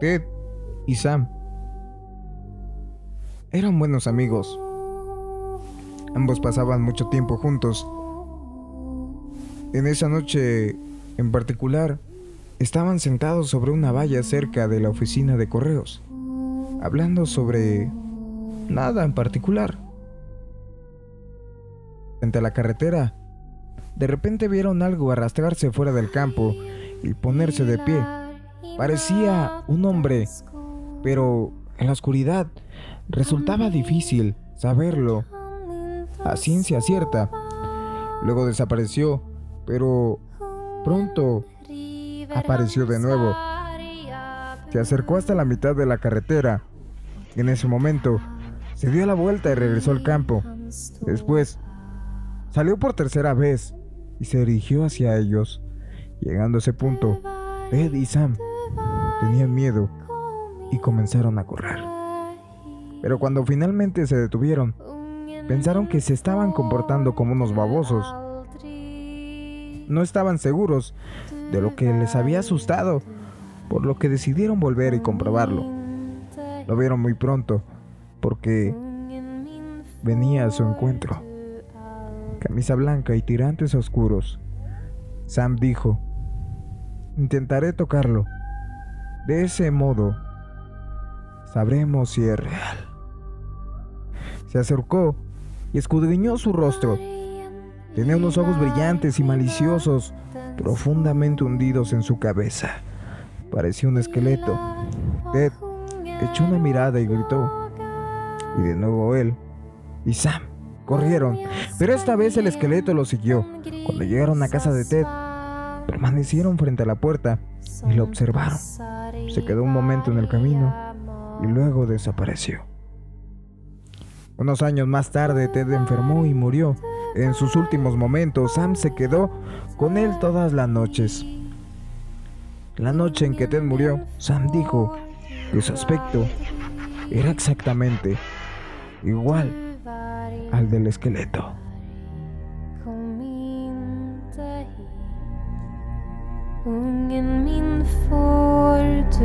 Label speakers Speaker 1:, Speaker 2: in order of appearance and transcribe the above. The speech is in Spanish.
Speaker 1: Ted y Sam eran buenos amigos. Ambos pasaban mucho tiempo juntos. En esa noche en particular, estaban sentados sobre una valla cerca de la oficina de correos, hablando sobre nada en particular. Frente a la carretera, de repente vieron algo arrastrarse fuera del campo y ponerse de pie. Parecía un hombre, pero en la oscuridad resultaba difícil saberlo a ciencia cierta. Luego desapareció, pero pronto apareció de nuevo. Se acercó hasta la mitad de la carretera. En ese momento, se dio la vuelta y regresó al campo. Después, salió por tercera vez y se dirigió hacia ellos. Llegando a ese punto, Ed y Sam tenían miedo y comenzaron a correr. Pero cuando finalmente se detuvieron, pensaron que se estaban comportando como unos babosos. No estaban seguros de lo que les había asustado, por lo que decidieron volver y comprobarlo. Lo vieron muy pronto, porque venía a su encuentro. Camisa blanca y tirantes oscuros. Sam dijo, intentaré tocarlo. De ese modo, sabremos si es real. Se acercó y escudriñó su rostro. Tenía unos ojos brillantes y maliciosos, profundamente hundidos en su cabeza. Parecía un esqueleto. Ted echó una mirada y gritó. Y de nuevo él y Sam corrieron, pero esta vez el esqueleto lo siguió. Cuando llegaron a casa de Ted, permanecieron frente a la puerta y lo observaron. Se quedó un momento en el camino y luego desapareció. Unos años más tarde, Ted enfermó y murió. En sus últimos momentos, Sam se quedó con él todas las noches. La noche en que Ted murió, Sam dijo que su aspecto era exactamente igual al del esqueleto. Ungen min får du